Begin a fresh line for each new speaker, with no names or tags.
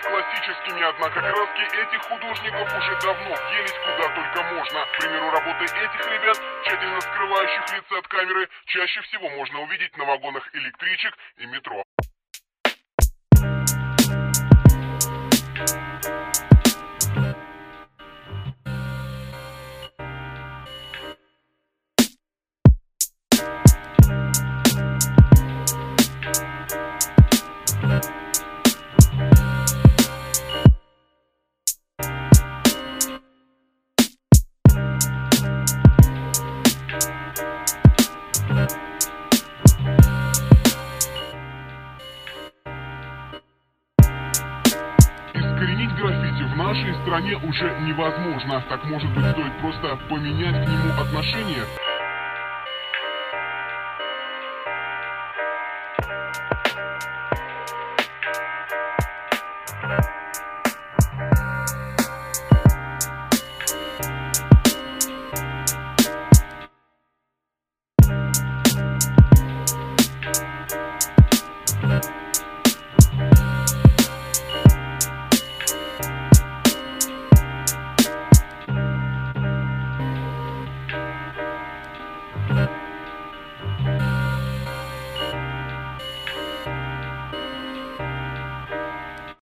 называть классическими, однако краски этих художников уже давно елись куда только можно. К примеру, работы этих ребят, тщательно скрывающих лица от камеры, чаще всего можно увидеть на вагонах электричек и метро. Искоренить граффити в нашей стране уже невозможно. Так может быть стоит просто поменять к нему отношение?